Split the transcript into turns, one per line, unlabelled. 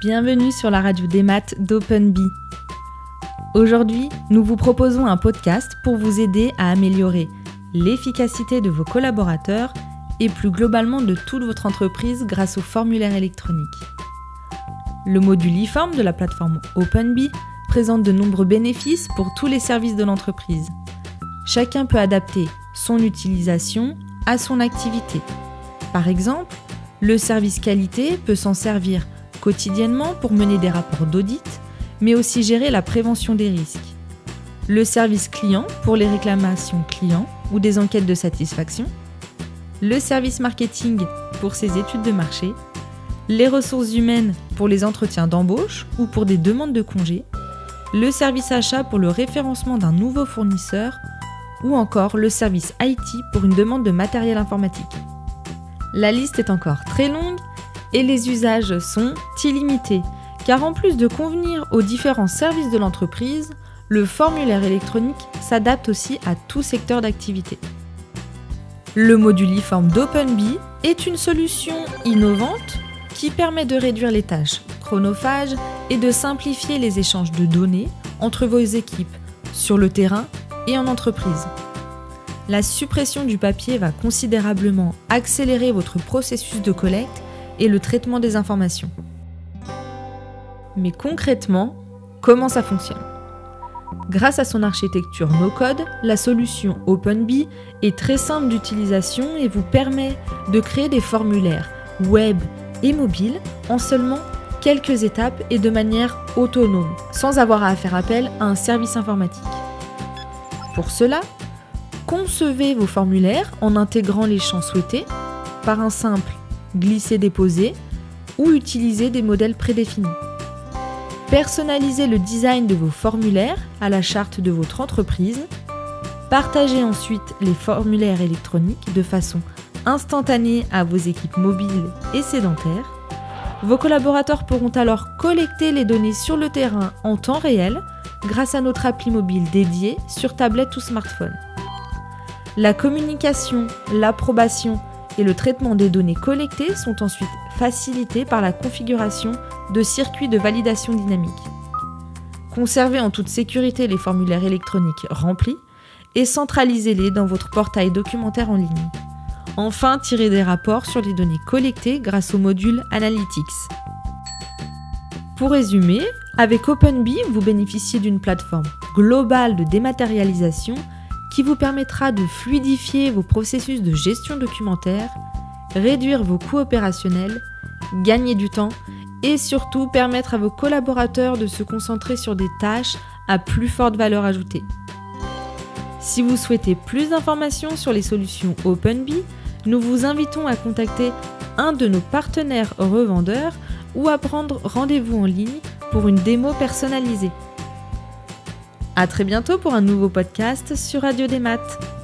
Bienvenue sur la radio des maths d'OpenBee. Aujourd'hui, nous vous proposons un podcast pour vous aider à améliorer l'efficacité de vos collaborateurs et plus globalement de toute votre entreprise grâce au formulaire électronique. Le module e-form de la plateforme OpenBee présente de nombreux bénéfices pour tous les services de l'entreprise. Chacun peut adapter son utilisation à son activité. Par exemple, le service qualité peut s'en servir quotidiennement pour mener des rapports d'audit, mais aussi gérer la prévention des risques. Le service client pour les réclamations clients ou des enquêtes de satisfaction. Le service marketing pour ses études de marché. Les ressources humaines pour les entretiens d'embauche ou pour des demandes de congés. Le service achat pour le référencement d'un nouveau fournisseur ou encore le service IT pour une demande de matériel informatique. La liste est encore très longue et les usages sont illimités, car en plus de convenir aux différents services de l'entreprise, le formulaire électronique s'adapte aussi à tout secteur d'activité. Le module e-form d'OpenBee est une solution innovante qui permet de réduire les tâches chronophages et de simplifier les échanges de données entre vos équipes sur le terrain et en entreprise. La suppression du papier va considérablement accélérer votre processus de collecte et le traitement des informations. Mais concrètement, comment ça fonctionne? Grâce à son architecture no-code, la solution OpenBee est très simple d'utilisation et vous permet de créer des formulaires web et mobiles en seulement quelques étapes et de manière autonome, sans avoir à faire appel à un service informatique. Pour cela, concevez vos formulaires en intégrant les champs souhaités par un simple glisser-déposer ou utiliser des modèles prédéfinis. Personnalisez le design de vos formulaires à la charte de votre entreprise. Partagez ensuite les formulaires électroniques de façon instantanée à vos équipes mobiles et sédentaires. Vos collaborateurs pourront alors collecter les données sur le terrain en temps réel grâce à notre appli mobile dédiée sur tablette ou smartphone. La communication, l'approbation et le traitement des données collectées sont ensuite facilités par la configuration de circuits de validation dynamique. Conservez en toute sécurité les formulaires électroniques remplis et centralisez-les dans votre portail documentaire en ligne. Enfin, tirez des rapports sur les données collectées grâce au module Analytics. Pour résumer, avec OpenBee, vous bénéficiez d'une plateforme globale de dématérialisation qui vous permettra de fluidifier vos processus de gestion documentaire, réduire vos coûts opérationnels, gagner du temps et surtout permettre à vos collaborateurs de se concentrer sur des tâches à plus forte valeur ajoutée. Si vous souhaitez plus d'informations sur les solutions OpenBee, nous vous invitons à contacter un de nos partenaires revendeurs ou à prendre rendez-vous en ligne pour une démo personnalisée. A très bientôt pour un nouveau podcast sur Radio des Maths.